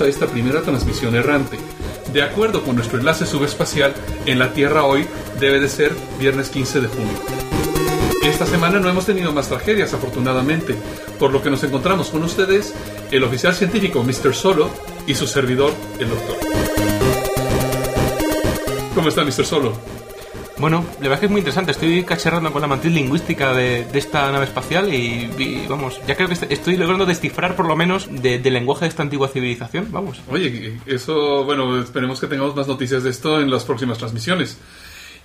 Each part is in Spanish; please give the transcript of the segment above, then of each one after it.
a esta primera transmisión errante. De acuerdo con nuestro enlace subespacial, en la Tierra hoy debe de ser viernes 15 de junio. Esta semana no hemos tenido más tragedias, afortunadamente, por lo que nos encontramos con ustedes, el oficial científico Mr. Solo y su servidor, el doctor. ¿Cómo está Mr. Solo? Bueno, la verdad es que es muy interesante. Estoy cacharrando con la matriz lingüística de, esta nave espacial y, vamos, ya creo que est- estoy logrando descifrar por lo menos de- del lenguaje de esta antigua civilización. Vamos. Oye, eso, bueno, esperemos que tengamos más noticias de esto en las próximas transmisiones.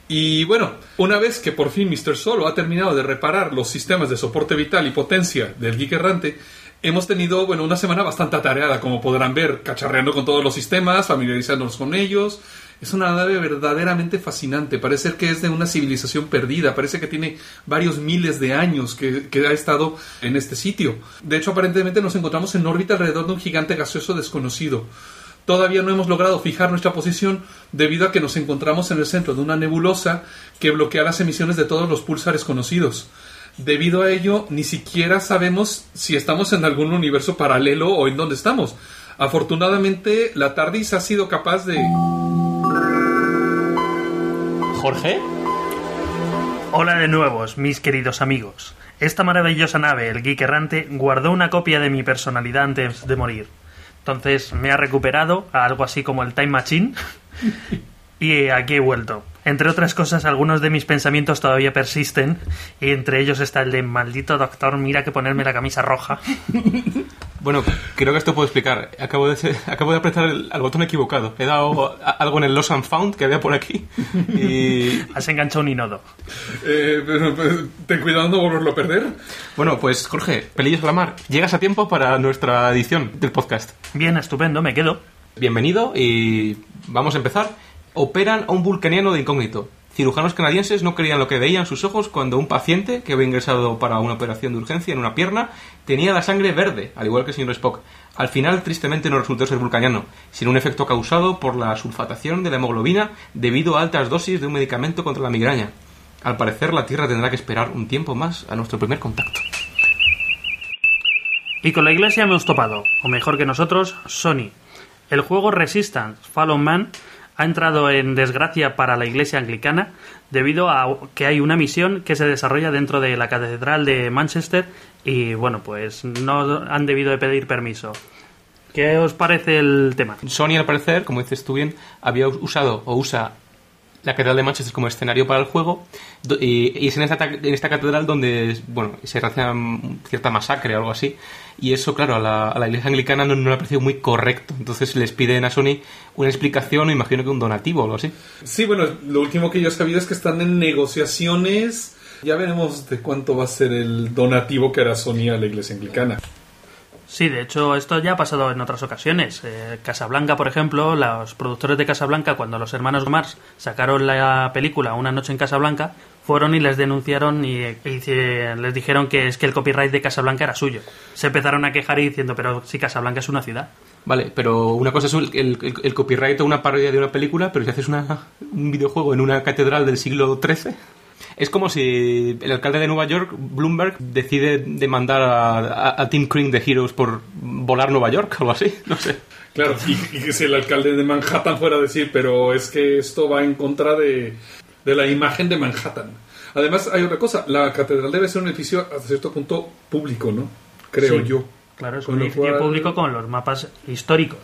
Y bueno, una vez que por fin Mr. Solo ha terminado de reparar los sistemas de soporte vital y potencia del Geek Errante, hemos tenido, bueno, una semana bastante atareada, como podrán ver, cacharreando con todos los sistemas, familiarizándonos con ellos. Es una nave verdaderamente fascinante. Parece que es de una civilización perdida. Parece que tiene varios miles de años que, ha estado en este sitio. De hecho, aparentemente nos encontramos en órbita alrededor de un gigante gaseoso desconocido. Todavía no hemos logrado fijar nuestra posición debido a que nos encontramos en el centro de una nebulosa que bloquea las emisiones de todos los pulsares conocidos. Debido a ello, ni siquiera sabemos si estamos en algún universo paralelo o en dónde estamos. Afortunadamente, la TARDIS ha sido capaz de... Jorge. Hola de nuevos, mis queridos amigos. Esta maravillosa nave, el Geek Errante, guardó una copia de mi personalidad antes de morir. Entonces me ha recuperado a algo así como el Time Machine y aquí he vuelto. Entre otras cosas, algunos de mis pensamientos todavía persisten y entre ellos está el de maldito doctor, mira que ponerme la camisa roja. Bueno, creo que esto puedo explicar. Acabo de, ser- acabo de apretar el, al botón equivocado. He dado a- algo en el Lost and Found que había por aquí. Y Has enganchado un inodo. Eh, pero, pero, ten cuidado de no volverlo a perder. bueno, pues Jorge, pelillos a la mar. Llegas a tiempo para nuestra edición del podcast. Bien, estupendo, me quedo. Bienvenido y vamos a empezar. Operan a un vulcaniano de incógnito. Cirujanos canadienses no creían lo que veían sus ojos cuando un paciente que había ingresado para una operación de urgencia en una pierna tenía la sangre verde, al igual que el señor Spock. Al final, tristemente, no resultó ser vulcaniano, sino un efecto causado por la sulfatación de la hemoglobina debido a altas dosis de un medicamento contra la migraña. Al parecer, la Tierra tendrá que esperar un tiempo más a nuestro primer contacto. Y con la iglesia hemos topado, o mejor que nosotros, Sony. El juego Resistance Fallen Man ha entrado en desgracia para la iglesia anglicana debido a que hay una misión que se desarrolla dentro de la catedral de Manchester y bueno, pues no han debido de pedir permiso. ¿Qué os parece el tema? Sony, al parecer, como dices tú bien, había usado o usa la catedral de Manchester como escenario para el juego y, es en esta, ta- en esta catedral donde bueno se realiza cierta masacre o algo así y eso claro a la, a la iglesia anglicana no, no le ha parecido muy correcto entonces les piden a Sony una explicación o imagino que un donativo o algo así Sí, bueno, lo último que yo he sabido es que están en negociaciones. Ya veremos de cuánto va a ser el donativo que hará Sony a la iglesia anglicana. Sí, de hecho, esto ya ha pasado en otras ocasiones. Eh, Casablanca, por ejemplo, los productores de Casablanca, cuando los hermanos Mars sacaron la película Una noche en Casablanca, fueron y les denunciaron y, les dijeron que es que el copyright de Casablanca era suyo. Se empezaron a quejar y diciendo, pero si Casablanca es una ciudad. vale pero una cosa es el copyright o una parodia de una película pero si haces una, un videojuego en una catedral del siglo XIII Es como si el alcalde de Nueva York, Bloomberg, decide demandar a, a- a Tim Crane de Heroes por volar Nueva York o algo así. No sé. Claro, y, y que si el alcalde de Manhattan fuera a decir, pero es que esto va en contra de, de la imagen de Manhattan. Además, hay otra cosa, la catedral debe ser un edificio hasta cierto punto público, ¿no? Creo Sí, yo. Claro, es Con un edificio cual- público con los mapas históricos.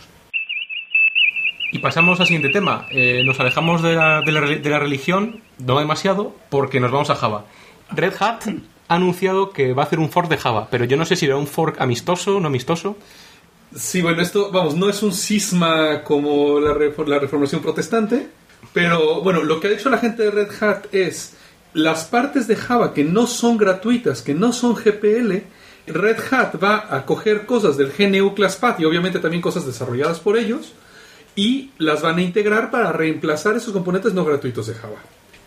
Y pasamos al siguiente tema. Eh, nos alejamos de la, religión, no demasiado, porque nos vamos a Java. Red Hat ha anunciado que va a hacer un fork de Java, pero yo no sé si será un fork amistoso, no amistoso. Sí, bueno, esto, vamos, no es un cisma como la, la reformación protestante, pero bueno, lo que ha hecho la gente de Red Hat es las partes de Java que no son gratuitas, que no son GPL, Red Hat va a coger cosas del GNU ClassPath y obviamente también cosas desarrolladas por ellos y las van a integrar para reemplazar esos componentes no gratuitos de Java.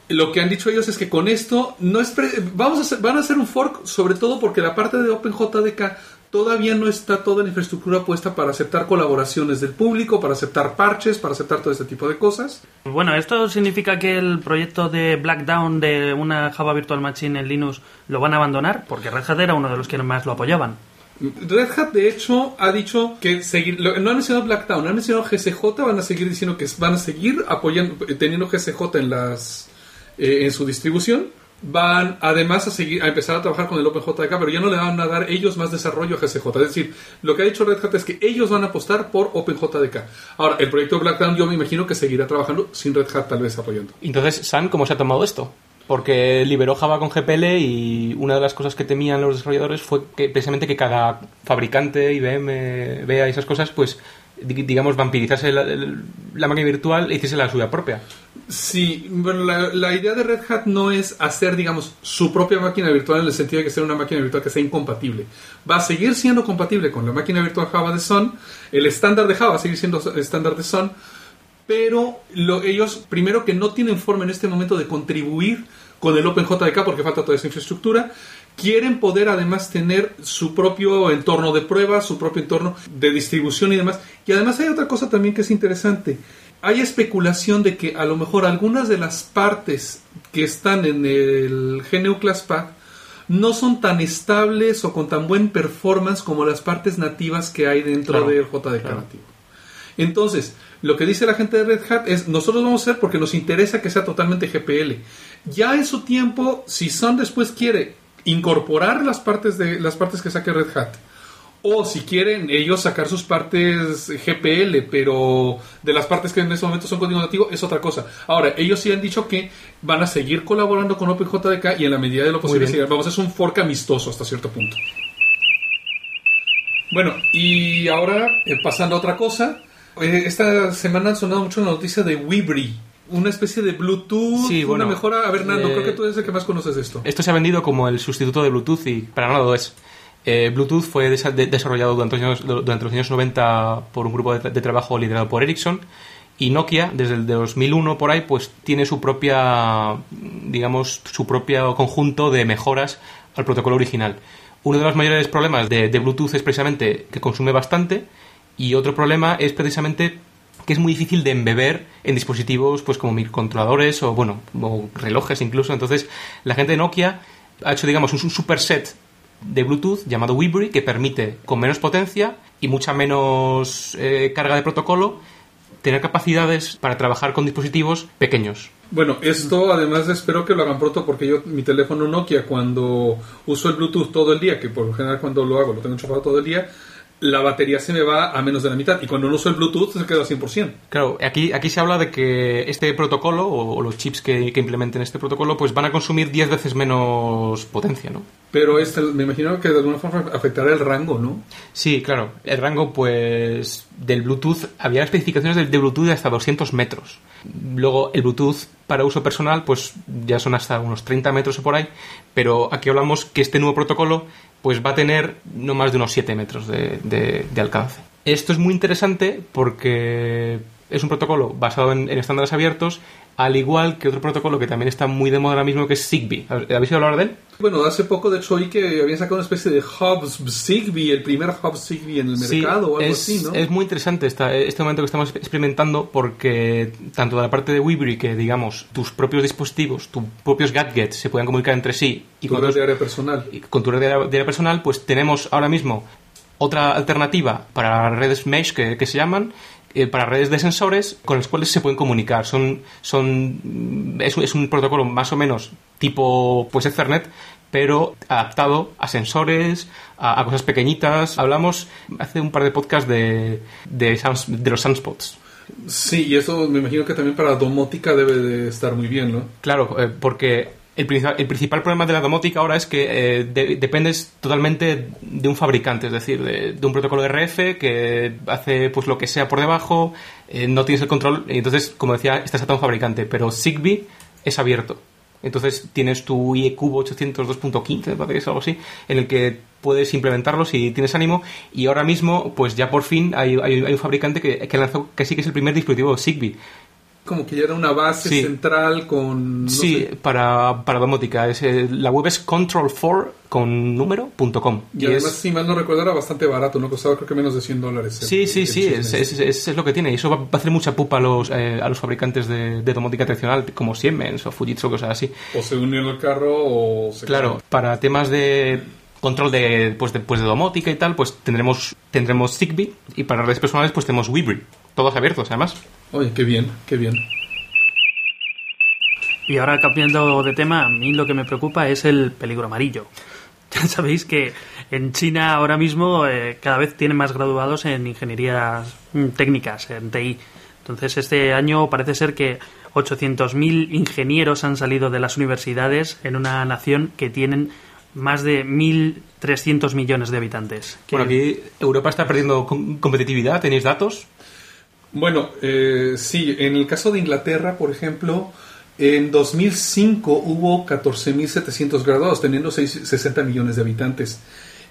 Lo que han dicho ellos es que con esto no es vamos a hacer- van a hacer un fork sobre todo porque la parte de OpenJDK todavía no está toda la infraestructura puesta para aceptar colaboraciones del público, para aceptar parches, para aceptar todo este tipo de cosas. Bueno, ¿esto significa que el proyecto de Blackdown de una Java Virtual Machine en Linux lo van a abandonar? Porque Red Hat era uno de los que más lo apoyaban. Red Hat, de hecho, ha dicho que seguir, no han mencionado Blacktown, han mencionado GCJ, van a seguir diciendo que van a seguir apoyando, teniendo GCJ en las eh, en su distribución. Van además a seguir a empezar a trabajar con el OpenJDK, pero ya no le van a dar ellos más desarrollo a GCJ. Es decir, lo que ha dicho Red Hat es que ellos van a apostar por OpenJDK. Ahora, el proyecto Blacktown yo me imagino que seguirá trabajando sin Red Hat tal vez apoyando. Entonces, Sun, ¿cómo se ha tomado esto? Porque liberó Java con GPL y una de las cosas que temían los desarrolladores fue que precisamente que cada fabricante, IBM, vea esas cosas, pues di- digamos, vampirizase la, máquina virtual e hiciese la suya propia. Sí, bueno, la, la idea de Red Hat no es hacer, digamos, su propia máquina virtual en el sentido de que sea una máquina virtual que sea incompatible. Va a seguir siendo compatible con la máquina virtual Java de Sun, el estándar de Java va a seguir siendo estándar de Sun, pero lo- ellos, primero que no tienen forma en este momento de contribuir con el OpenJDK porque falta toda esa infraestructura, quieren poder además tener su propio entorno de pruebas, su propio entorno de distribución y demás. Y además hay otra cosa también que es interesante. Hay especulación de que a lo mejor algunas de las partes que están en el GNU Class Pack no son tan estables o con tan buen performance como las partes nativas que hay dentro Claro, del JDK claro. nativo. Entonces, lo que dice la gente de Red Hat es, nosotros vamos a hacer porque nos interesa que sea totalmente GPL. Ya en su tiempo, si Sun después quiere incorporar las partes de las partes que saque Red Hat, o si quieren ellos sacar sus partes GPL, pero de las partes que en ese momento son código nativo, es otra cosa. Ahora, ellos sí han dicho que van a seguir colaborando con OpenJDK y en la medida de lo posible, seguir- vamos hacer un fork amistoso hasta cierto punto. Bueno, y ahora, eh, pasando a otra cosa, eh, esta semana han sonado mucho la noticia de Wibri, una especie de Bluetooth, Sí, bueno, una mejora. A ver, Nando, eh, creo que tú eres el que más conoces esto. Esto se ha vendido como el sustituto de Bluetooth y para nada lo es. Eh, Bluetooth fue desa- de- desarrollado durante los, años, durante los años 90 por un grupo de, tra- de trabajo liderado por Ericsson y Nokia desde el 2001 por ahí pues tiene su propia digamos su propio conjunto de mejoras al protocolo original. Uno de los mayores problemas de, de Bluetooth es precisamente que consume bastante y otro problema es precisamente que es muy difícil de embeber en dispositivos pues como microcontroladores o bueno o relojes incluso. Entonces la gente de Nokia ha hecho digamos un, superset de Bluetooth llamado Weebly que permite con menos potencia y mucha menos eh, carga de protocolo tener capacidades para trabajar con dispositivos pequeños. Bueno, esto además espero que lo hagan pronto porque yo mi teléfono Nokia cuando uso el Bluetooth todo el día, que por lo general cuando lo hago lo tengo enchufado todo el día, la batería se me va a menos de la mitad y cuando no uso el Bluetooth se queda al 100%. Claro, aquí, aquí se habla de que este protocolo o, o los chips que, que implementen este protocolo pues van a consumir 10 veces menos potencia, ¿no? Pero este, me imagino que de alguna forma afectará el rango, ¿no? Sí, claro. El rango, pues, del Bluetooth, había especificaciones de, de Bluetooth de hasta 200 metros. Luego, el Bluetooth para uso personal, pues, ya son hasta unos 30 metros o por ahí. Pero aquí hablamos que este nuevo protocolo, pues, va a tener no más de unos 7 metros de, de- de alcance. Esto es muy interesante porque es un protocolo basado en, en estándares abiertos, al igual que otro protocolo que también está muy de moda ahora mismo, que es Zigbee. ¿Habéis oído hablar de él? Bueno, hace poco de hecho oí que habían sacado una especie de hub Zigbee, el primer hub Zigbee en el mercado o algo es, así, ¿no? es muy interesante esta- este momento que estamos experimentando porque tanto de la parte de Weebly que digamos tus propios dispositivos, tus propios gadgets se puedan comunicar entre sí y Tu con, red de área personal. y con tu red de área, de área personal, pues tenemos ahora mismo otra alternativa para redes mesh que, que se llaman eh, para redes de sensores con las cuales se pueden comunicar. Son, son, es, un- es un protocolo más o menos tipo pues Ethernet, pero adaptado a sensores, a, a cosas pequeñitas. Hablamos hace un par de podcasts de, de los sunspots. Sí, y eso me imagino que también para domótica debe de estar muy bien, ¿no? Claro, eh, porque el, el principal problema de la domótica ahora es que eh, de- dependes totalmente de un fabricante, es decir, de, un protocolo RF que hace pues lo que sea por debajo, eh, no tienes el control, y entonces, como decía, estás atado a un fabricante, pero Zigbee es abierto. Entonces tienes tu IE Cubo 802.15, me parece que algo así, en el que puedes implementarlo si tienes ánimo. Y ahora mismo, pues ya por fin hay, un fabricante que, que lanzó sí que es el primer dispositivo Zigbee. Como que ya era una base Sí. central con... no sí, sé. para, para domótica. Es, eh, la web es control4 con número.com. Y, además, si mal no recuerdo, era bastante barato, ¿no? Costaba creo que menos de 100 dólares. el- Sí, sí, el sí, es, es, es- es lo que tiene. Y eso va, va a hacer mucha pupa a los, eh, a los fabricantes de, de domótica tradicional, como Siemens o Fujitsu o cosas así. O se unió en el carro o se... Claro, para temas de control de, pues, de, pues, de domótica y tal, pues tendremos, tendremos Zigbee y para redes personales pues tenemos Weebly. Todos abiertos, además. Oye, qué bien, qué bien. Y ahora cambiando de tema, a mí lo que me preocupa es el peligro amarillo. Ya sabéis que en China ahora mismo eh, cada vez tienen más graduados en ingenierías mm, técnicas, en TI. Entonces este año parece ser que 800.000 ingenieros han salido de las universidades en una nación que tienen más de 1.300 millones de habitantes. Bueno, aquí Europa está perdiendo com- competitividad, ¿tenéis datos? Bueno, eh, sí, en el caso de Inglaterra, por ejemplo, en 2005 hubo 14.700 graduados, teniendo seis- 60 millones de habitantes.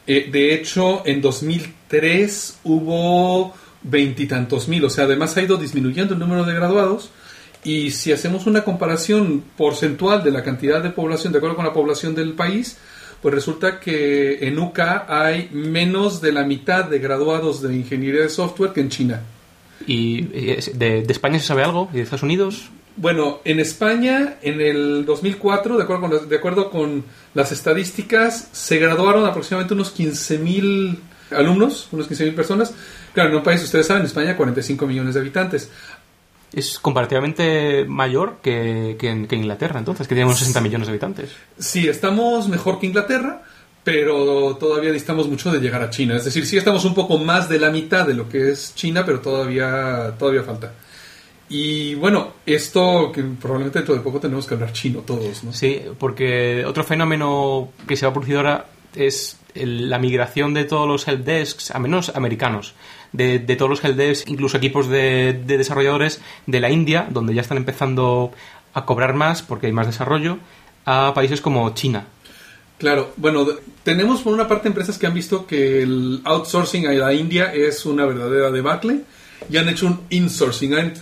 Eh, de hecho, en 2003 hubo veintitantos mil, o sea, además ha ido disminuyendo el número de graduados. Y si hacemos una comparación porcentual de la cantidad de población, de acuerdo con la población del país, pues resulta que en UCA hay menos de la mitad de graduados de ingeniería de software que en China. ¿Y eh, de, de España se sabe algo? ¿Y de Estados Unidos? Bueno, en España, en el 2004, de acuerdo con las, de acuerdo con las estadísticas, se graduaron aproximadamente unos 15.000 alumnos, unos 15.000 personas. Claro, en un país, ustedes saben, España, 45 millones de habitantes. Es comparativamente mayor que, que que Inglaterra, entonces, que tiene unos 60 millones de habitantes. Sí, estamos mejor que Inglaterra, pero todavía distamos mucho de llegar a China. Es decir, sí estamos un poco más de la mitad de lo que es China, pero todavía, todavía falta. Y bueno, esto que probablemente dentro de poco tenemos que hablar chino todos, ¿no? Sí, porque otro fenómeno que se va produciendo ahora es el- la migración de todos los helpdesks, a menos americanos, de, de todos los helpdesks, incluso equipos de, de desarrolladores de la India, donde ya están empezando a cobrar más porque hay más desarrollo, a países como China. Claro, bueno, tenemos por una parte empresas que han visto que el outsourcing a la India es una verdadera debacle y han hecho un insourcing, han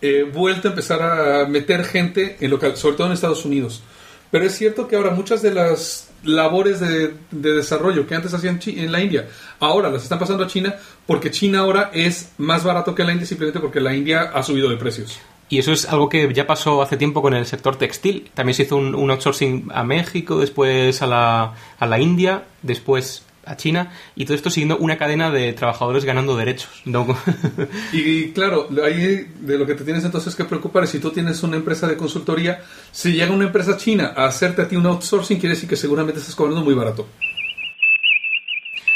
eh, vuelto a empezar a meter gente en local, sobre todo en Estados Unidos. Pero es cierto que ahora muchas de las labores de, de desarrollo que antes hacían en la India, ahora las están pasando a China porque China ahora es más barato que la India simplemente porque la India ha subido de precios. Y eso es algo que ya pasó hace tiempo con el sector textil. También se hizo un, un outsourcing a México, después a la, a la India, después a China, y todo esto siguiendo una cadena de trabajadores ganando derechos. ¿no? Y claro, ahí de lo que te tienes entonces que preocupar es si tú tienes una empresa de consultoría, si llega una empresa china a hacerte a ti un outsourcing, quiere decir que seguramente estás cobrando muy barato.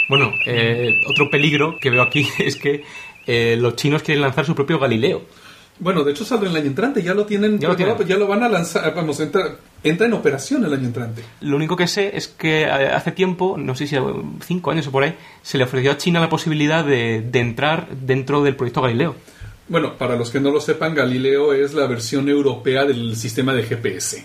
bueno, eh, otro peligro que veo aquí es que eh, los chinos quieren lanzar su propio Galileo. Bueno, de hecho saldrá el año entrante, ya lo tienen, Ya lo tienen. ya lo van a lanzar, vamos, entra, entra en operación el año entrante. Lo único que sé es que eh, hace tiempo, no sé si cinco años o por ahí, se le ofreció a China la posibilidad de, de entrar dentro del proyecto Galileo. Bueno, para los que no lo sepan, Galileo es la versión europea del sistema de GPS.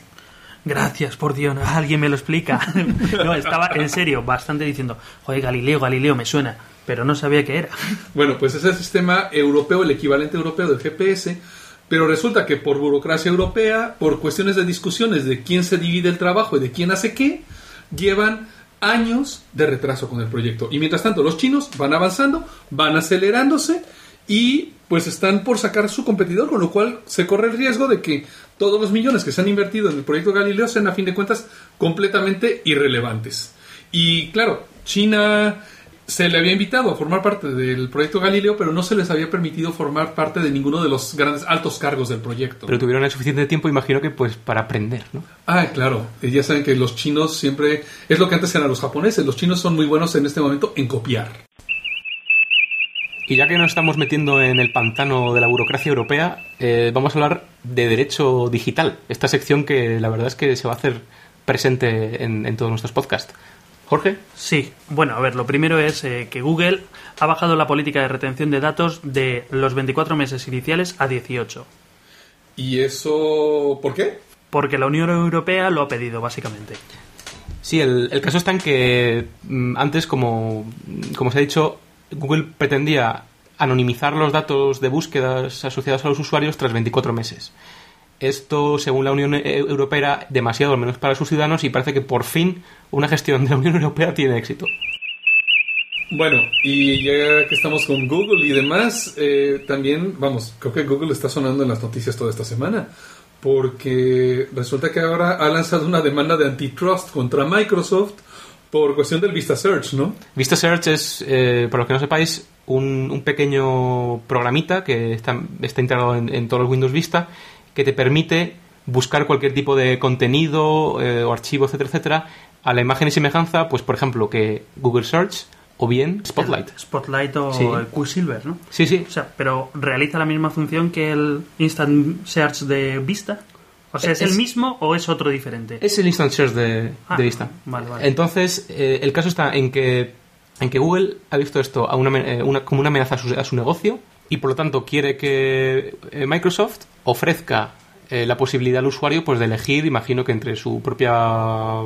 Gracias, por Dios, alguien me lo explica. no, estaba en serio, bastante diciendo, joder, Galileo, Galileo, me suena, pero no sabía qué era. Bueno, pues es el sistema europeo, el equivalente europeo del GPS, pero resulta que por burocracia europea, por cuestiones de discusiones de quién se divide el trabajo y de quién hace qué, llevan años de retraso con el proyecto. Y mientras tanto, los chinos van avanzando, van acelerándose y pues están por sacar su competidor, con lo cual se corre el riesgo de que todos los millones que se han invertido en el proyecto Galileo sean a fin de cuentas completamente irrelevantes. Y claro, China se le había invitado a formar parte del proyecto Galileo, pero no se les había permitido formar parte de ninguno de los grandes altos cargos del proyecto. Pero tuvieron el suficiente tiempo, imagino que pues para aprender, ¿no? Ah, claro. Eh, Ya saben que los chinos siempre es lo que antes eran los japoneses. Los chinos son muy buenos en este momento en copiar. Y ya que nos estamos metiendo en el pantano de la burocracia europea, eh, vamos a hablar de derecho digital. Esta sección que la verdad es que se va a hacer presente en, en todos nuestros podcasts. Jorge, Sí, bueno, a ver, lo primero es eh, que Google ha bajado la política de retención de datos de los 24 meses iniciales a 18, ¿Y eso por qué? porque la Unión Europea lo ha pedido, básicamente. sí, el, el caso está en que mm, antes, como, como se ha dicho, Google pretendía anonimizar los datos de búsquedas asociados a los usuarios tras 24 meses. Esto, según la Unión E- Europea, era demasiado, al menos para sus ciudadanos, y parece que por fin una gestión de la Unión Europea tiene éxito. Bueno, y ya que estamos con Google y demás, eh, también, vamos, creo que Google está sonando en las noticias toda esta semana, porque resulta que ahora ha lanzado una demanda de antitrust contra Microsoft Por cuestión del Vista Search, ¿no? Vista Search es, eh, para los que no sepáis, un, un pequeño programita que está, está integrado en, en todos los Windows Vista que te permite buscar cualquier tipo de contenido eh, o archivo, etcétera, etcétera, a la imagen y semejanza, pues por ejemplo, que Google Search o bien Spotlight. El Spotlight o Sí. el Quicksilver, ¿no? Sí, sí. O sea, pero realiza la misma función que el Instant Search de Vista. O sea, ¿es, Es- el mismo o es otro diferente? Es el Instant Search de, Ah, de Vista. Vale, vale. Entonces, eh, el caso está en que, en que Google ha visto esto a una, eh, una- como una amenaza a su, a su negocio y por lo tanto quiere que eh, Microsoft ofrezca eh, la posibilidad al usuario pues de elegir, imagino que entre su propia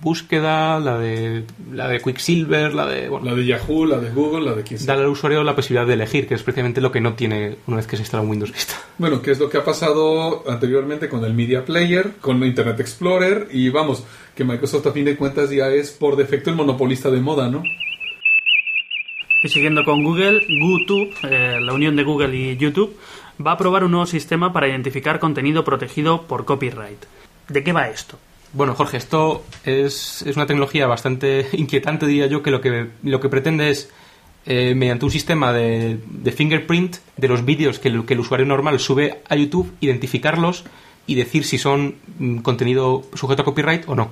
búsqueda, la de la de Quicksilver, la de bueno, La de Yahoo, la de Google, la de quien darle al usuario la posibilidad de elegir, que es precisamente lo que no tiene una vez que se instala un Windows Vista. Bueno, que es lo que ha pasado anteriormente con el Media Player, con Internet Explorer y vamos, que Microsoft a fin de cuentas ya es por defecto el monopolista de moda, ¿no? Y siguiendo con Google, YouTube, eh, la unión de Google y YouTube, va a probar un nuevo sistema para identificar contenido protegido por copyright. ¿De qué va esto? Bueno, Jorge, esto es, es una tecnología bastante inquietante, diría yo, que lo que, lo que pretende es, eh, mediante un sistema de, de fingerprint de los vídeos que el, que el usuario normal sube a YouTube, identificarlos y decir si son mm, contenido sujeto a copyright o no.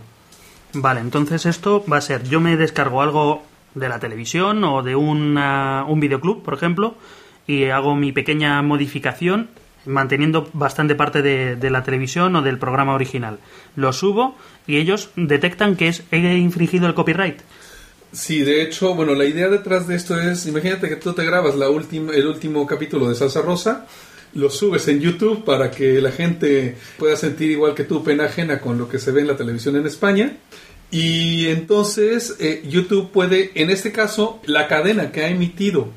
Vale, entonces esto va a ser, yo me descargo algo de la televisión o de una- un videoclub, por ejemplo, y hago mi pequeña modificación manteniendo bastante parte de, de la televisión o del programa original. Lo subo y ellos detectan que es, he infringido el copyright. Sí, de hecho, bueno, la idea detrás de esto es, imagínate que tú te grabas la última, el último capítulo de Salsa Rosa, lo subes en YouTube para que la gente pueda sentir igual que tú pena ajena con lo que se ve en la televisión en España. Y entonces eh, YouTube puede, en este caso, la cadena que ha emitido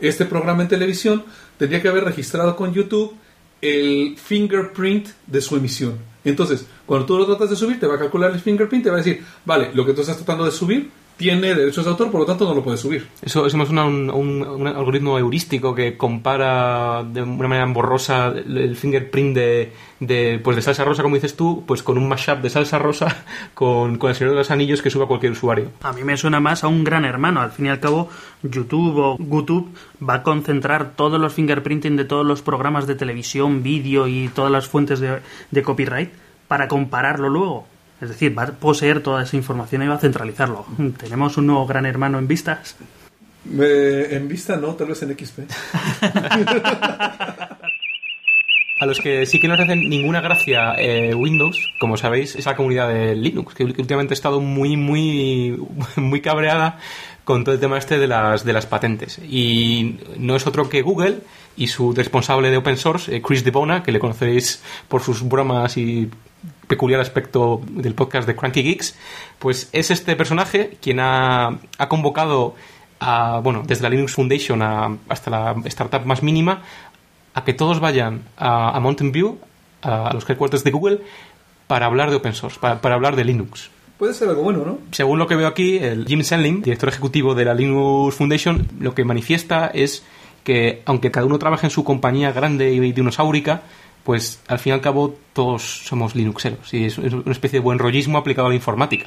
este programa en televisión tendría que haber registrado con YouTube el fingerprint de su emisión. Entonces, cuando tú lo tratas de subir, te va a calcular el fingerprint, te va a decir, vale, lo que tú estás tratando de subir tiene derechos de autor, por lo tanto no lo puedes subir. Eso, eso es una- un, un- un algoritmo heurístico que compara de una manera borrosa el, el fingerprint de, de, pues de salsa rosa, como dices tú, pues con un mashup de salsa rosa con, con el Señor de los Anillos que suba cualquier usuario. A mí me suena más a un gran hermano. Al fin y al cabo, YouTube o YouTube va a concentrar todos los fingerprinting de todos los programas de televisión, vídeo y todas las fuentes de, de copyright para compararlo luego. Es decir, va a poseer toda esa información y va a centralizarlo. Tenemos un nuevo gran hermano en vistas. Eh, en vista no, tal vez en XP. A los que sí que no les hacen ninguna gracia eh, Windows, como sabéis, es la comunidad de Linux, que últimamente ha estado muy, muy, muy cabreada con todo el tema este de las, de las patentes. Y no es otro que Google y su responsable de open source, eh, Chris DeBona, que le conoceréis por sus bromas y peculiar aspecto del podcast de Cranky Geeks, pues es este personaje quien ha, ha convocado a, bueno, desde la Linux Foundation a- hasta la startup más mínima a que todos vayan a, a Mountain View, a, a los headquarters de Google, para hablar de open source, para, para hablar de Linux. Puede ser algo bueno, ¿no? Según lo que veo aquí, el Jim Senling, director ejecutivo de la Linux Foundation, lo que manifiesta es que aunque cada uno trabaje en su compañía grande y dinosaurica, pues al fin y al cabo todos somos Linuxeros y es una especie de buen rollismo aplicado a la informática.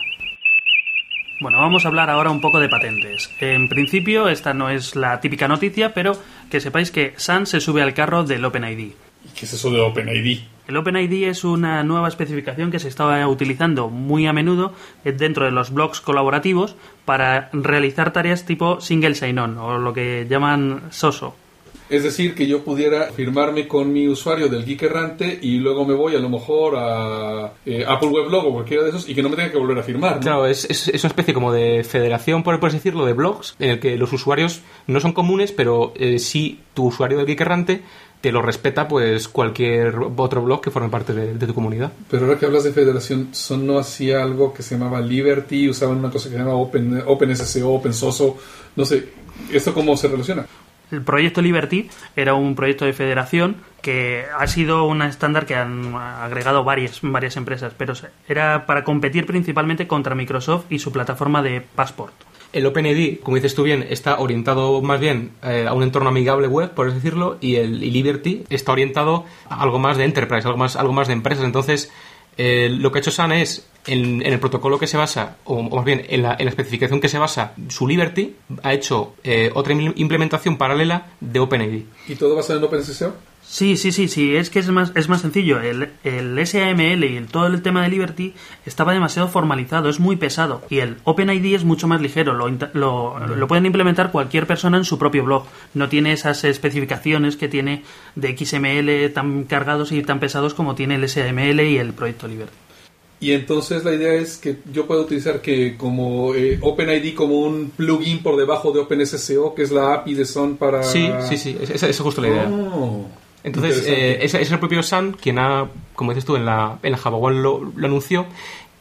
Bueno, vamos a hablar ahora un poco de patentes. En principio, esta no es la típica noticia, pero que sepáis que Sun se sube al carro del OpenID. ¿Y qué es eso de OpenID? El OpenID es una nueva especificación que se estaba utilizando muy a menudo dentro de los blogs colaborativos para realizar tareas tipo single sign-on o lo que llaman SOSO. Es decir, que yo pudiera firmarme con mi usuario del Geek Errante y luego me voy a lo mejor a eh, Apple Weblog o cualquiera de esos y que no me tenga que volver a firmar. ¿no? Claro, es, es- es una especie como de federación, por por así decirlo, de blogs, en el que los usuarios no son comunes, pero eh, sí tu usuario del Geek Errante te lo respeta pues cualquier otro blog que forme parte de, de tu comunidad. Pero ahora que hablas de federación, ¿son no hacía algo que se llamaba Liberty? ¿Usaban una cosa que se llama Open, OpenSSO, OpenSOSO? No sé, ¿esto cómo se relaciona? El proyecto Liberty era un proyecto de federación que ha sido un estándar que han agregado varias, varias empresas, pero era para competir principalmente contra Microsoft y su plataforma de Passport. El OpenID, como dices tú bien, está orientado más bien eh, a un entorno amigable web, por así decirlo, y el Liberty está orientado a algo más de enterprise, algo más, algo más de empresas. Entonces, eh, lo que ha hecho Sun es en, en el protocolo que se basa, o, más bien en la, especificación que se basa su Liberty, ha hecho eh, otra im- implementación paralela de OpenID. ¿Y todo basado en OpenSSO? Sí, sí, sí, sí, es que es más, es más sencillo. El, el SAML y el- todo el tema de Liberty estaba demasiado formalizado, es muy pesado. Y el OpenID es mucho más ligero, lo, lo, lo pueden implementar cualquier persona en su propio blog. No tiene esas especificaciones que tiene de XML tan cargados y tan pesados como tiene el SAML y el proyecto Liberty. Y entonces la idea es que yo puedo utilizar que como eh, OpenID como un plugin por debajo de OpenSSO, que es la API de Sun para... Sí, sí, sí, esa es justo la idea. Oh, Entonces, eh, es, es el propio Sun quien ha, como dices tú, en la, en la Java One lo, lo anunció,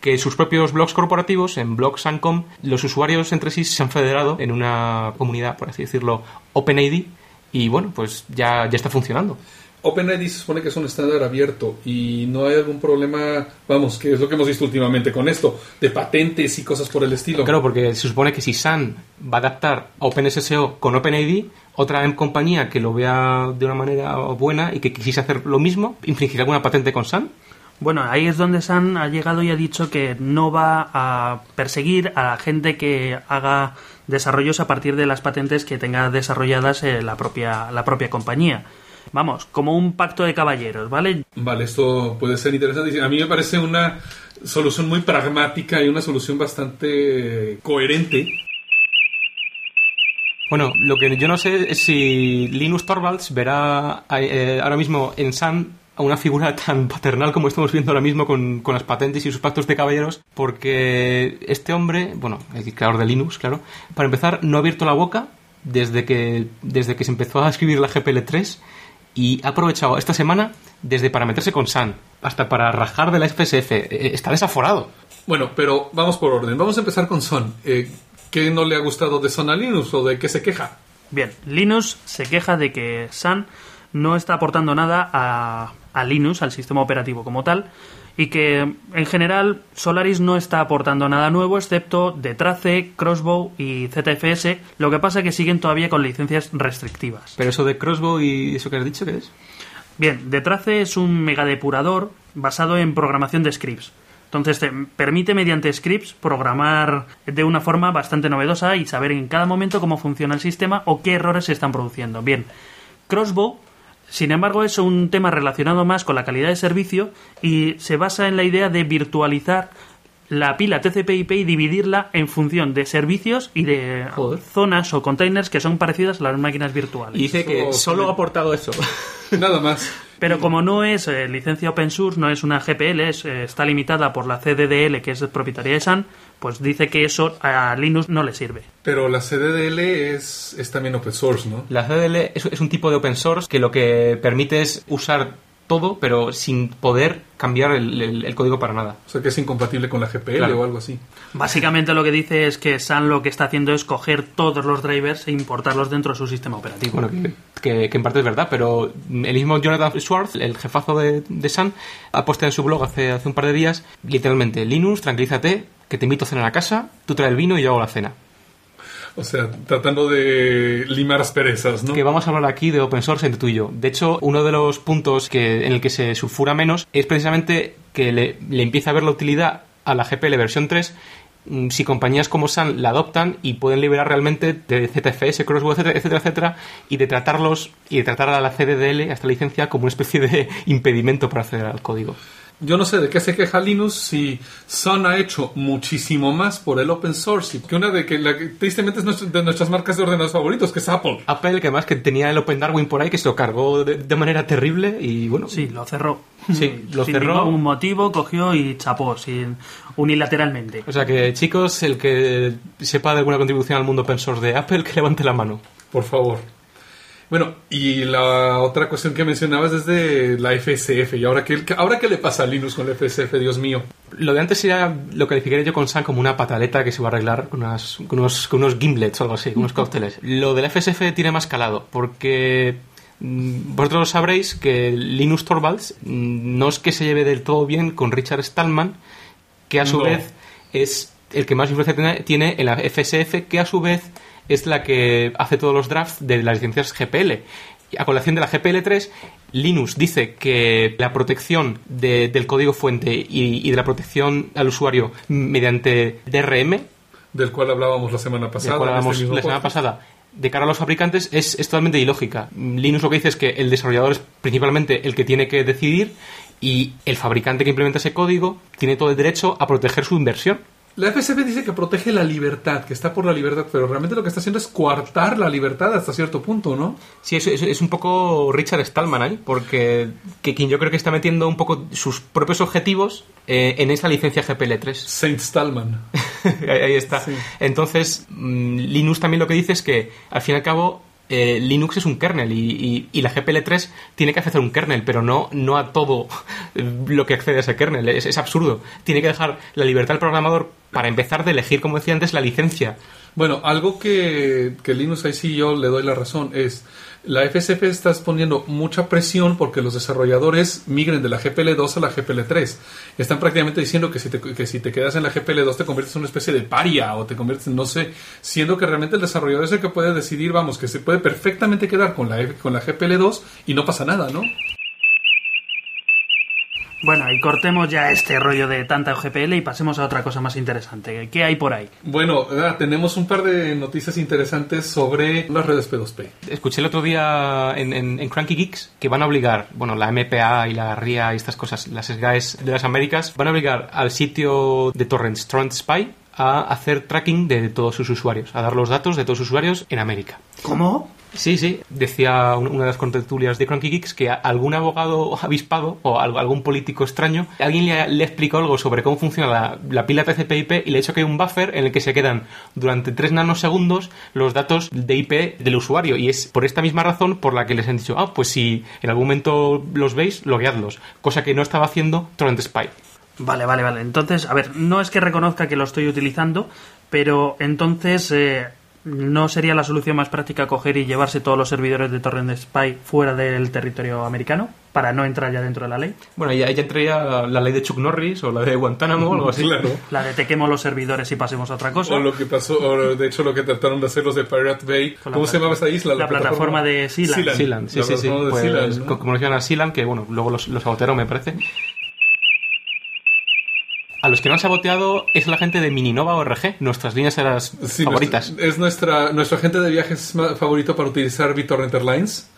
que sus propios blogs corporativos, en blog Suncom, los usuarios entre sí se han federado en una comunidad, por así decirlo, OpenID, y bueno, pues ya, ya está funcionando. OpenID se supone que es un estándar abierto y no hay algún problema, vamos, que es lo que hemos visto últimamente con esto, de patentes y cosas por el estilo. Claro, porque se supone que si Sun va a adaptar a OpenSSO con OpenID, otra compañía que lo vea de una manera buena y que quisiese hacer lo mismo, infringirá alguna patente con Sun. Bueno, ahí es donde San ha llegado y ha dicho que no va a perseguir a la gente que haga desarrollos a partir de las patentes que tenga desarrolladas eh, la, propia, la propia compañía. Vamos, como un pacto de caballeros, ¿vale? Vale, esto puede ser interesante. A mí me parece una solución muy pragmática y una solución bastante coherente. Bueno, lo que yo no sé es si Linus Torvalds verá eh, ahora mismo en Sun a una figura tan paternal como estamos viendo ahora mismo con, con las patentes y sus pactos de caballeros, porque este hombre, bueno, el creador de Linux, claro, para empezar, no ha abierto la boca desde que, desde que se empezó a escribir la GPL3 y ha aprovechado esta semana desde para meterse con Sun hasta para rajar de la FSF. Eh, Está desaforado. Bueno, pero vamos por orden. Vamos a empezar con Son. Eh, ¿Qué no le ha gustado de Son a Linux o de qué se queja? Bien, Linux se queja de que Sun no está aportando nada a, a Linux, al sistema operativo como tal, y que en general Solaris no está aportando nada nuevo excepto Detrace, Crossbow y ZFS, lo que pasa es que siguen todavía con licencias restrictivas. Pero eso de Crossbow y eso que has dicho, ¿qué es? Bien, Detrace es un megadepurador basado en programación de scripts. Entonces te permite mediante scripts programar de una forma bastante novedosa y saber en cada momento cómo funciona el sistema o qué errores se están produciendo. Bien, Crossbow, sin embargo, es un tema relacionado más con la calidad de servicio y se basa en la idea de virtualizar la pila TCP/IP y dividirla en función de servicios y de Joder. zonas o containers que son parecidas a las máquinas virtuales. Y dice que solo ha aportado eso. Nada más. Pero como no es eh, licencia open source, no es una GPL, es, eh, está limitada por la CDDL, que es propietaria de Sun, pues dice que eso a Linux no le sirve. Pero la CDDL es, es también open source, ¿no? La CDL es, es un tipo de open source que lo que permite es usar todo, pero sin poder cambiar el, el- el código para nada. O sea que es incompatible con la GPL Claro. o algo así. Básicamente lo que dice es que Sun lo que está haciendo es coger todos los drivers e importarlos dentro de su sistema operativo. Bueno, que, que- que en parte es verdad, pero el mismo Jonathan Schwartz, el jefazo de, de Sun, ha puesto en su blog hace, hace un par de días, literalmente, Linux, tranquilízate, que te invito a cenar a casa, tú traes el vino y yo hago la cena. O sea, tratando de limar asperezas, ¿no? Que vamos a hablar aquí de open source entre tú y yo. De hecho, uno de los puntos que, en el que se sulfura menos es precisamente que le, le empieza a ver la utilidad a la GPL versión 3 mm, si compañías como Sun la adoptan y pueden liberar realmente de ZFS, Crossbow, etcétera, etcétera, etcétera, y de tratarlos y de tratar a la CDDL, a esta licencia, como una especie de impedimento para acceder al código. Yo no sé de qué se queja Linux si Sun ha hecho muchísimo más por el open source y que una de que la que tristemente es nuestro- de nuestras marcas de ordenadores favoritos, que es Apple. Apple, que además que tenía el Open Darwin por ahí, que se lo cargó de, de manera terrible y bueno, Sí, lo cerró. Sí, lo sin cerró. ningún motivo, cogió y chapó, sin, unilateralmente. O sea que, chicos, el que sepa de alguna contribución al mundo open source de Apple, que levante la mano. Por favor. Bueno, y la otra cuestión que mencionabas es de la FSF. ¿Y ahora qué, ahora qué le pasa a Linux con la FSF, Dios mío? Lo de antes era lo calificaría yo con Sun como una pataleta que se va a arreglar con, unas- con unos, con unos gimlets o algo así, con unos cócteles. Lo de la FSF tiene más calado, porque mm, vosotros sabréis que Linus Torvalds mm, no es que se lleve del todo bien con Richard Stallman, que a su No. vez es el que más influencia tiene- tiene en la FSF, que a su vez es la que hace todos los drafts de las licencias GPL. A colación de la GPL3, Linux dice que la protección de- del código fuente y, y de la protección al usuario mediante DRM, Del cual hablábamos la semana pasada. cual este mismo la semana podcast. pasada, de cara a los fabricantes, es, es totalmente ilógica. Linux lo que dice es que el desarrollador es principalmente el que tiene que decidir y el fabricante que implementa ese código tiene todo el derecho a proteger su inversión. La FSB dice que protege la libertad, que está por la libertad, pero realmente lo que está haciendo es coartar la libertad hasta cierto punto, ¿no? Sí, es, es- es un poco Richard Stallman ahí, porque que, quien yo creo que está metiendo un poco sus propios objetivos eh, en esa licencia GPL3. Saint Stallman. ahí, ahí está. Sí. Entonces, mm, Linux también lo que dice es que, al fin y al cabo, eh, Linux es un kernel y, la GPL3 tiene que acceder a un kernel, pero no, no a todo lo que accede a ese kernel. Es, es absurdo. Tiene que dejar la libertad al programador para empezar de elegir, como decía antes, la licencia. Bueno, algo que, que Linux ahí sí yo le doy la razón es la FSF está poniendo mucha presión porque los desarrolladores migren de la GPL2 a la GPL3. Están prácticamente diciendo que si te, que si te quedas en la GPL2 te conviertes en una especie de paria o te conviertes en no sé, siendo que realmente el desarrollador es el que puede decidir, vamos, que se puede perfectamente quedar con la, con la GPL2 y no pasa nada, ¿no? Bueno, y cortemos ya este rollo de tanta GPL y pasemos a otra cosa más interesante. ¿Qué hay por ahí? Bueno, ah, tenemos un par de noticias interesantes sobre las redes P2P. Escuché el otro día en, en- en Cranky Geeks que van a obligar, bueno, la MPA y la RIA y estas cosas, las SGAES de las Américas, van a obligar al sitio de Torrents, Torrent Spy, a hacer tracking de todos sus usuarios, a dar los datos de todos sus usuarios en América. ¿Cómo? Sí, sí, decía un- una de las contertulias de Cranky Geeks que algún abogado avispado o al- algún político extraño, alguien le, le explicó algo sobre cómo funciona la, la pila TCP/IP y le ha dicho que hay un buffer en el que se quedan durante 3 nanosegundos los datos de IP del usuario y es por esta misma razón por la que les han dicho, ah, pues si en algún momento los veis, logueadlos, cosa que no estaba haciendo Torrent Spy. Vale, vale, vale. Entonces, a ver, no es que reconozca que lo estoy utilizando, pero entonces eh, no sería la solución más práctica coger y llevarse todos los servidores de Torrent Spy fuera del territorio americano para no entrar ya dentro de la ley. Bueno, ya, ya entraría la ley de Chuck Norris o la de Guantánamo o algo así. Claro. La de te quemo los servidores y pasemos a otra cosa. O lo que pasó, o de hecho lo que trataron de hacer los de Pirate Bay. La ¿Cómo se llamaba esa isla? la plataforma de Sealand. Sealand, sí, La sí, sí. plataforma de Pues, Sealand, ¿no? co- Como lo llaman a Sealand, que bueno, luego los, los me parece. Los que no han saboteado es la gente de Mininova ORG, nuestras líneas eran Sí, favoritas. nuestra- es nuestra, nuestro agente de viajes favorito para utilizar BitTorrent Airlines.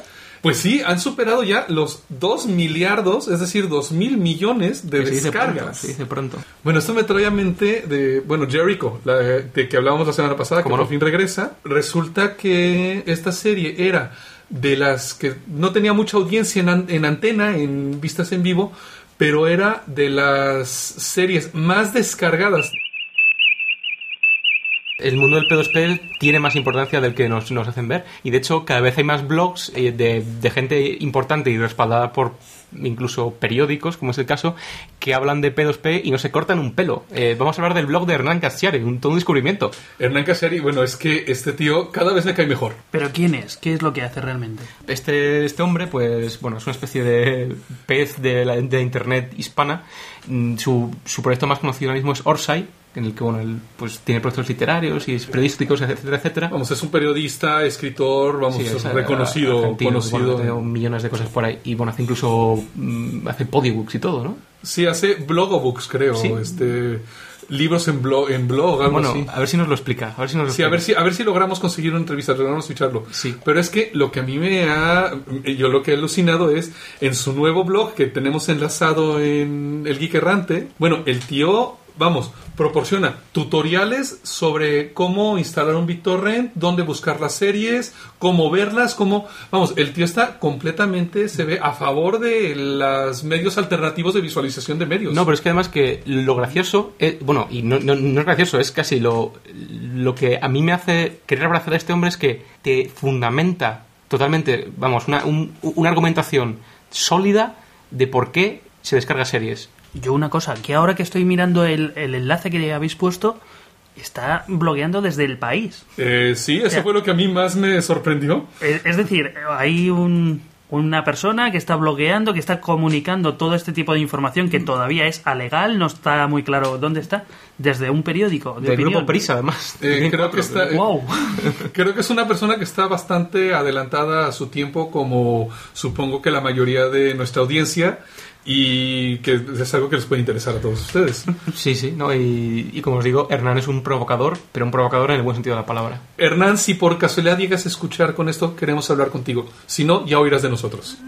Pues sí, han superado ya los 2 miliardos, es decir, 2 mil millones de Que se dice pronto, descargas. se dice pronto. Bueno, esto me trae a mente de, bueno, Jericho, la, de que hablábamos la semana pasada, que ¿Cómo por no? fin regresa. Resulta que esta serie era de las que no tenía mucha audiencia en, en antena, en vistas en vivo, pero era de las series más descargadas. El mundo del P2P tiene más importancia del que nos, nos hacen ver. Y de hecho, cada vez hay más blogs eh, de, de gente importante y respaldada por incluso periódicos, como es el caso, que hablan de P2P y no se cortan un pelo. Eh, vamos a hablar del blog de Hernán Cassiari, un, todo un descubrimiento. Hernán Casiari, bueno, es que este tío cada vez me cae mejor. ¿Pero quién es? ¿Qué es lo que hace realmente? Este, este hombre, pues, bueno, es una especie de pez de la, de la internet hispana. Mm, Su, su proyecto más conocido ahora mismo es Orsay, en el que, bueno, él pues, tiene proyectos literarios y es periodísticos, etcétera, etcétera. Vamos, es un periodista, escritor, vamos, Sí, es, reconocido, argentino, conocido. bueno, millones de cosas por ahí. Y bueno, hace incluso mm, hace podibooks y todo, ¿no? Sí, hace blogobooks, creo. Sí. Este, libros en blog, en blog algo Bueno, así. a ver si nos lo explica. A ver si nos lo Sí, a ver si, a ver si logramos conseguir una entrevista, logramos ficharlo. Sí. Pero es que lo que a mí me ha. Yo lo que he alucinado es en su nuevo blog que tenemos enlazado en El Geek Errante. Bueno, el tío, vamos, proporciona tutoriales sobre cómo instalar un BitTorrent, dónde buscar las series, cómo verlas, cómo. Vamos, el tío está completamente, se ve a favor de los medios alternativos de visualización de medios. No, pero es que además que lo gracioso, es, bueno, y no, es gracioso, es casi lo, lo que a mí me hace querer abrazar a este hombre es que te fundamenta totalmente, vamos, una, un- una argumentación sólida de por qué se descarga series. Yo una cosa, que ahora que estoy mirando el, el enlace que habéis puesto, está blogueando desde el país. Eh, sí, eso sea- fue lo que a mí más me sorprendió. Es es decir, hay un, una persona que está blogueando, que está comunicando todo este tipo de información que todavía es alegal, no está muy claro dónde está, desde un periódico. De Del opinión. grupo Prisa, además. Eh, creo que está, eh, Wow. Creo que es una persona que está bastante adelantada a su tiempo, como supongo que la mayoría de nuestra audiencia, y que es algo que les puede interesar a todos ustedes. Sí, sí, ¿no? Y, y como os digo, Hernán es un provocador, pero un provocador en el buen sentido de la palabra. Hernán, si por casualidad llegas a escuchar con esto, queremos hablar contigo. Si no, ya oirás de nosotros.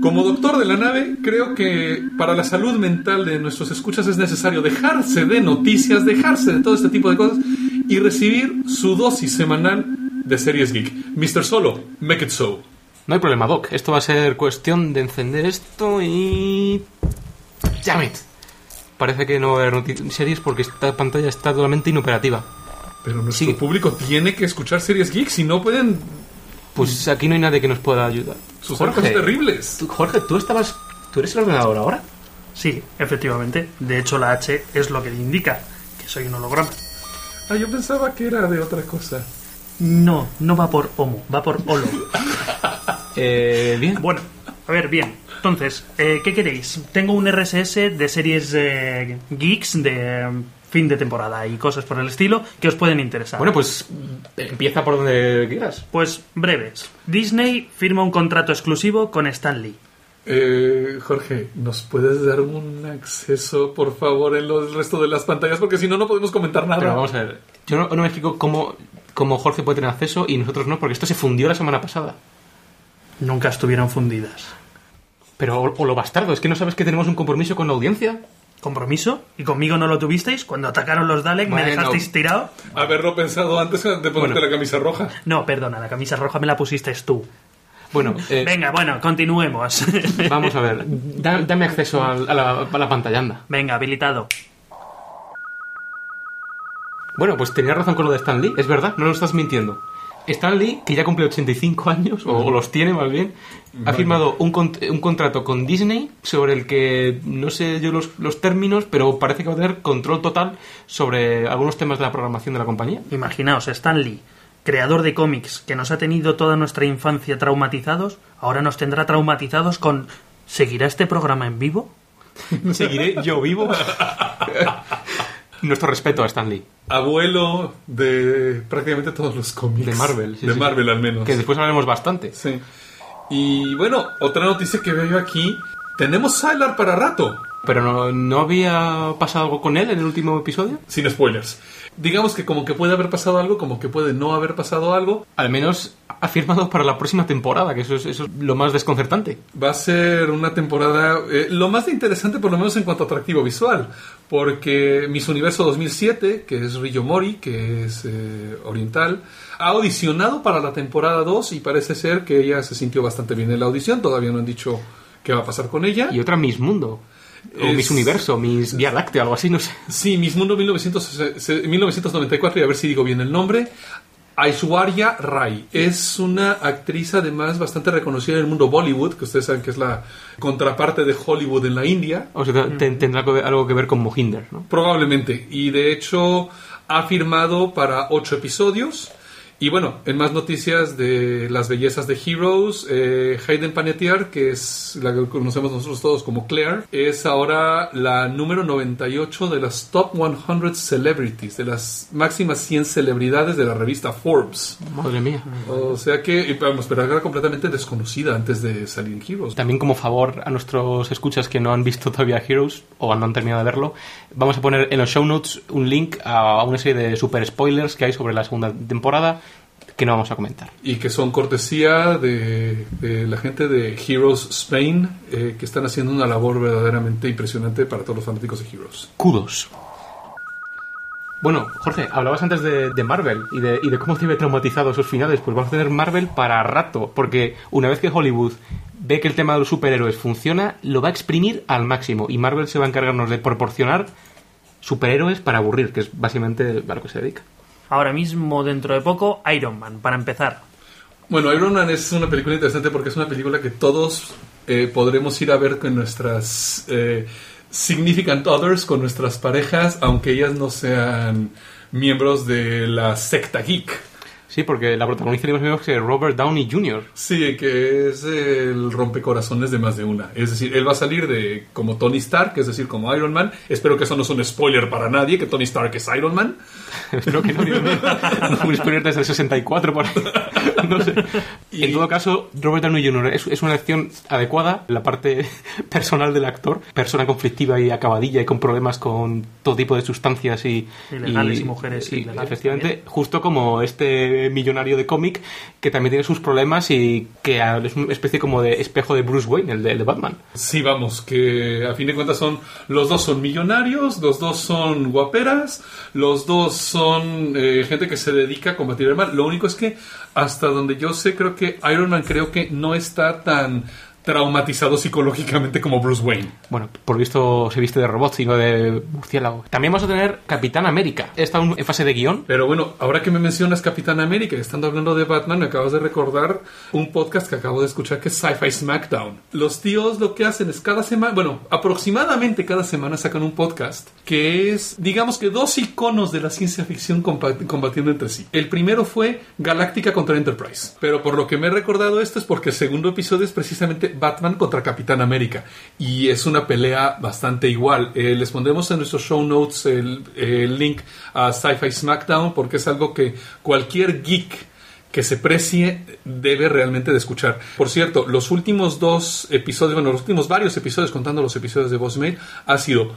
Como doctor de la nave, creo que para la salud mental de nuestros escuchas es necesario dejarse de noticias, dejarse de todo este tipo de cosas y recibir su dosis semanal de series geek. Mr. Solo, make it so. No hay problema, Doc. Esto va a ser cuestión de encender esto y... Damn it. Parece que no va a haber series porque esta pantalla está totalmente inoperativa. Pero nuestro Sí. público tiene que escuchar series geek, si no pueden Pues aquí no hay nadie que nos pueda ayudar. suceder cosas terribles. tú- Jorge, tú estabas... ¿Tú eres el ordenador ahora? Sí, efectivamente. De hecho, la H es lo que indica que soy un holograma. Ah, yo pensaba que era de otra cosa. No, no va por homo, va por holo. Eh, bien. Bueno, a ver, bien. Entonces, eh, ¿qué queréis? Tengo un RSS de series eh, geeks de eh, fin de temporada y cosas por el estilo que os pueden interesar. Bueno, pues empieza por donde quieras. Pues breves. Disney firma un contrato exclusivo con Stan Lee. Eh, Jorge, ¿nos puedes dar un acceso, por favor, en los- el resto de las pantallas? Porque si no, no podemos comentar nada. Pero vamos a ver. Yo no, no me explico cómo, cómo Jorge puede tener acceso y nosotros no, porque esto se fundió la semana pasada. Nunca estuvieron fundidas. Pero, o, o lo bastardo, es que no sabes que tenemos un compromiso con la audiencia. ¿Compromiso? ¿Y conmigo no lo tuvisteis? Cuando atacaron los Dalek, ¿me dejasteis tirado? Haberlo pensado antes de ponerte Bueno. la camisa roja. No, perdona, la camisa roja me la pusiste tú. Bueno, eh, Venga, bueno, continuemos. vamos a ver. Da- dame acceso al- a, la, a la pantalla, anda. Venga, habilitado. Bueno, pues tenía razón con lo de Stan Lee, es verdad, no lo estás mintiendo. Stan Lee, que ya cumple 85 años, o, los tiene más bien, ha firmado un, con- un contrato con Disney sobre el que no sé yo los, los términos, pero parece que va a tener control total sobre algunos temas de la programación de la compañía. Imaginaos, Stan Lee, creador de cómics que nos ha tenido toda nuestra infancia traumatizados, ahora nos tendrá traumatizados con ¿Seguirá este programa en vivo? ¿Seguiré yo vivo? Nuestro respeto a Stan Lee. Abuelo de prácticamente todos los cómics. De Marvel, sí, de sí. Marvel, al menos. Que después hablaremos bastante. Sí. Y bueno, otra noticia que veo yo aquí. Tenemos Sylar para rato. Pero no, ¿no había pasado algo con él en el último episodio? Sin spoilers. Digamos que como que puede haber pasado algo, como que puede no haber pasado algo. Al menos ha firmado para la próxima temporada, que eso es, eso es lo más desconcertante. Va a ser una temporada eh, lo más interesante por lo menos en cuanto a atractivo visual, porque Miss Universo 2007, que es Riyo Mori, que es eh, oriental, ha audicionado para la temporada 2 y parece ser que ella se sintió bastante bien en la audición, todavía no han dicho qué va a pasar con ella. Y otra Miss Mundo. O Es- Miss Universo, Miss Vía Láctea, algo así, no sé. Sí, Miss Mundo 1900 eh, 1994, y a ver si digo bien el nombre. Aishwarya Rai es una actriz además bastante reconocida en el mundo Bollywood, que ustedes saben que es la contraparte de Hollywood en la India. O sea, te- tendrá algo que ver- algo que ver con Mohinder, ¿no? Probablemente. Y de hecho ha firmado para ocho episodios. Y bueno, en más noticias de las bellezas de Heroes, eh, Hayden Panettiere, que es la que conocemos nosotros todos como Claire, es ahora la número 98 de las Top 100 Celebrities, de las máximas 100 celebridades de la revista Forbes. Madre mía. O sea que, vamos, pero era completamente desconocida antes de salir en Heroes. También como favor a nuestros escuchas que no han visto todavía Heroes o no han terminado de verlo, vamos a poner en los show notes un link a una serie de super spoilers que hay sobre la segunda temporada que no vamos a comentar. y que son cortesía de, de la gente de Heroes Spain, eh, que están haciendo una labor verdaderamente impresionante para todos los fanáticos de Heroes. Kudos. Bueno, Jorge, hablabas antes de, de Marvel y de, y de cómo tiene traumatizado esos finales. Pues vamos a tener Marvel para rato, porque una vez que Hollywood ve que el tema de los superhéroes funciona, lo va a exprimir al máximo y Marvel se va a encargarnos de proporcionar superhéroes para aburrir, que es básicamente a lo que se dedica. Ahora mismo, dentro de poco, Iron Man, para empezar. Bueno, Iron Man es una película interesante porque es una película que todos eh, podremos ir a ver con nuestras eh, significant others, con nuestras parejas, aunque ellas no sean miembros de la secta geek. Sí, porque la protagonista ni más menos que Robert Downey Jr. Sí, que es el rompecorazones de más de una. Es decir, él va a salir de como Tony Stark, es decir, como Iron Man. Espero que eso no es un spoiler para nadie, que Tony Stark es Iron Man. Espero que no. No, un spoiler desde el 64 por ahí. No sé. Y- En todo caso, Robert Downey Jr. es, es una elección adecuada. La parte personal del actor, persona conflictiva y acabadilla y con problemas con todo tipo de sustancias y... Ilegales y mujeres ilegales Efectivamente, también. justo como este millonario de cómic que también tiene sus problemas y que es una especie como de espejo de Bruce Wayne, el de, Batman. Sí, vamos, que a fin de cuentas son los dos son millonarios, los dos son guaperas, los dos son eh, gente que se dedica a combatir el mal. Lo único es que hasta donde yo sé, creo que Iron Man creo que no está tan traumatizado psicológicamente como Bruce Wayne. Bueno, por visto se viste de robot y no de murciélago. También vamos a tener Capitán América. Está en fase de guion. Pero bueno, ahora que me mencionas Capitán América, estando hablando de Batman, me acabas de recordar un podcast que acabo de escuchar que es Sci-Fi Smackdown. Los tíos lo que hacen es cada semana, bueno, aproximadamente cada semana sacan un podcast que es, digamos que dos iconos de la ciencia ficción combatiendo entre sí. El primero fue Galáctica contra Enterprise. Pero por lo que me he recordado esto es porque el segundo episodio es precisamente Batman contra Capitán América. Y es una pelea bastante igual. Eh, les pondremos en nuestros show notes el, link a Sci-Fi Smackdown porque es algo que cualquier geek que se precie debe realmente de escuchar. Por cierto, los últimos dos episodios, bueno, los últimos varios episodios, contando los episodios de Bossmail, ha sido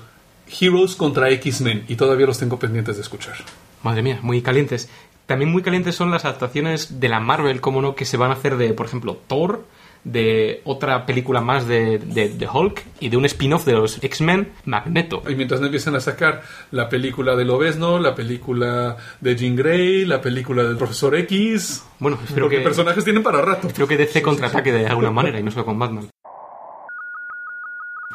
Heroes contra X-Men y todavía los tengo pendientes de escuchar. Madre mía, muy calientes. También muy calientes son las adaptaciones de la Marvel, como no, que se van a hacer de, por ejemplo, Thor, de otra película más de, de, de Hulk y de un spin-off de los X-Men, Magneto. Y mientras no empiezan a sacar la película de Lobezno, la película de Jean Grey, la película del Profesor X, Bueno, espero que, personajes tienen para rato. espero que DC contraataque de alguna manera y no solo con Batman.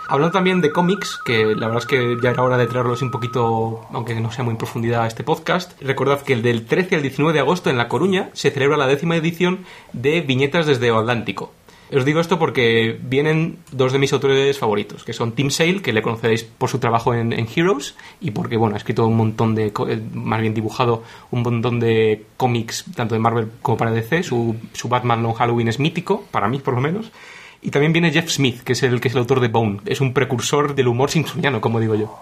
Hablando también de cómics, que la verdad es que ya era hora de traerlos un poquito, aunque no sea muy en profundidad a este podcast. Recordad que el del 13 al 19 de agosto en La Coruña se celebra la décima edición de Viñetas desde Atlántico. Os digo esto porque vienen dos de mis autores favoritos, que son Tim Sale, que le conoceréis por su trabajo en, Heroes, y porque, bueno, ha escrito un montón de, eh, más bien dibujado un montón de cómics, tanto de Marvel como para DC. Su, su Batman Long Halloween es mítico, para mí por lo menos. Y también viene Jeff Smith, que es el que es el autor de Bone. Es un precursor del humor simpsoniano, como digo yo.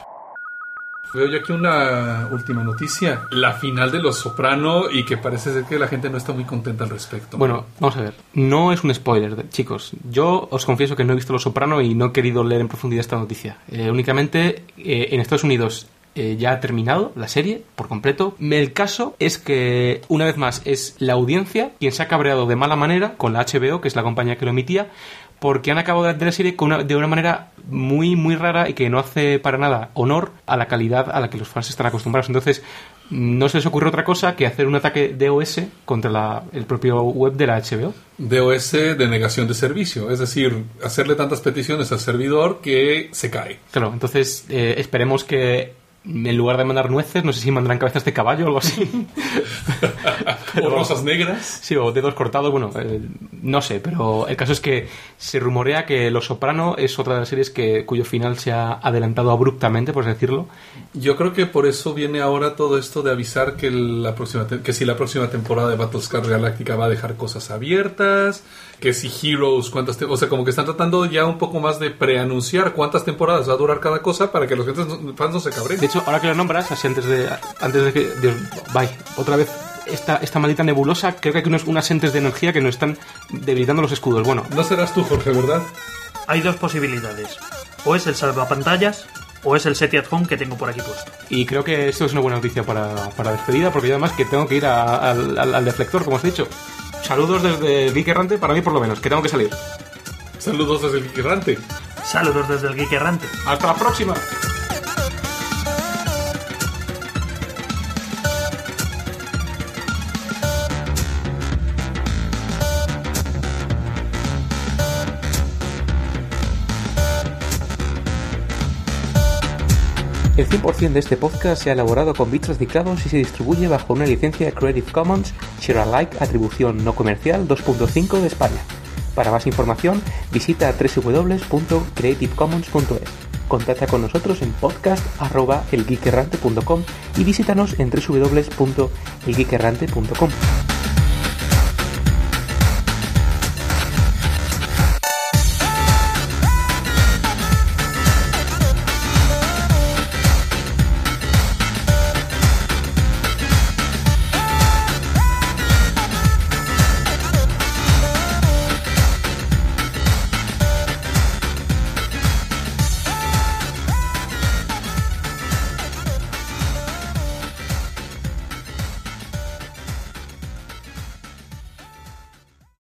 Veo yo aquí una última noticia, la final de Los Soprano y que parece ser que la gente no está muy contenta al respecto. Bueno, vamos a ver. No es un spoiler, chicos. Yo os confieso que no he visto Los Soprano y no he querido leer en profundidad esta noticia. Eh, únicamente eh, en Estados Unidos eh, ya ha terminado la serie por completo. El caso es que, una vez más, es la audiencia quien se ha cabreado de mala manera con la HBO, que es la compañía que lo emitía, porque han acabado de la serie con una- de una manera muy, muy rara y que no hace para nada honor a la calidad a la que los fans están acostumbrados. Entonces, no se les ocurre otra cosa que hacer un ataque DOS contra la- el propio web de la HBO. DOS de negación de servicio, es decir, hacerle tantas peticiones al servidor que se cae. Claro, entonces eh, esperemos que en lugar de mandar nueces, no sé si mandarán cabezas de caballo o algo así. o rosas negras. Sí, o dedos cortados, bueno, eh, no sé, pero el caso es que se rumorea que Los Soprano es otra de las series que, cuyo final se ha adelantado abruptamente, por así decirlo. Yo creo que por eso viene ahora todo esto de avisar que, la próxima que si la próxima temporada de Battlestar Galactica va a dejar cosas abiertas, que si Heroes, cuántas o sea, como que están tratando ya un poco más de preanunciar cuántas temporadas va a durar cada cosa para que los fans no se cabren. De hecho, ahora que lo nombras, así antes de, antes de que... Dios, bye, otra vez... Esta, esta maldita nebulosa, creo que hay unos, unas entes de energía que nos están debilitando los escudos. Bueno, No serás tú, Jorge, ¿verdad? Hay dos posibilidades. O es el salvapantallas o es el SETI at home que tengo por aquí puesto. Y creo que esto es una buena noticia para, para despedida, porque yo además que tengo que ir a- al, al- al deflector, como os he dicho. Saludos desde Geek Errante, para mí por lo menos, que tengo que salir. Saludos desde el Geek Errante. Saludos desde el Geek Errante. ¡Hasta la próxima! El 100% de este podcast se ha elaborado con bits reciclados y se distribuye bajo una licencia Creative Commons Share Alike Atribución No Comercial 2.5 de España. Para más información, visita www.creativecommons.es. Contacta con nosotros en podcast.elgeekerrante.com y visítanos en www.elgeekerrante.com.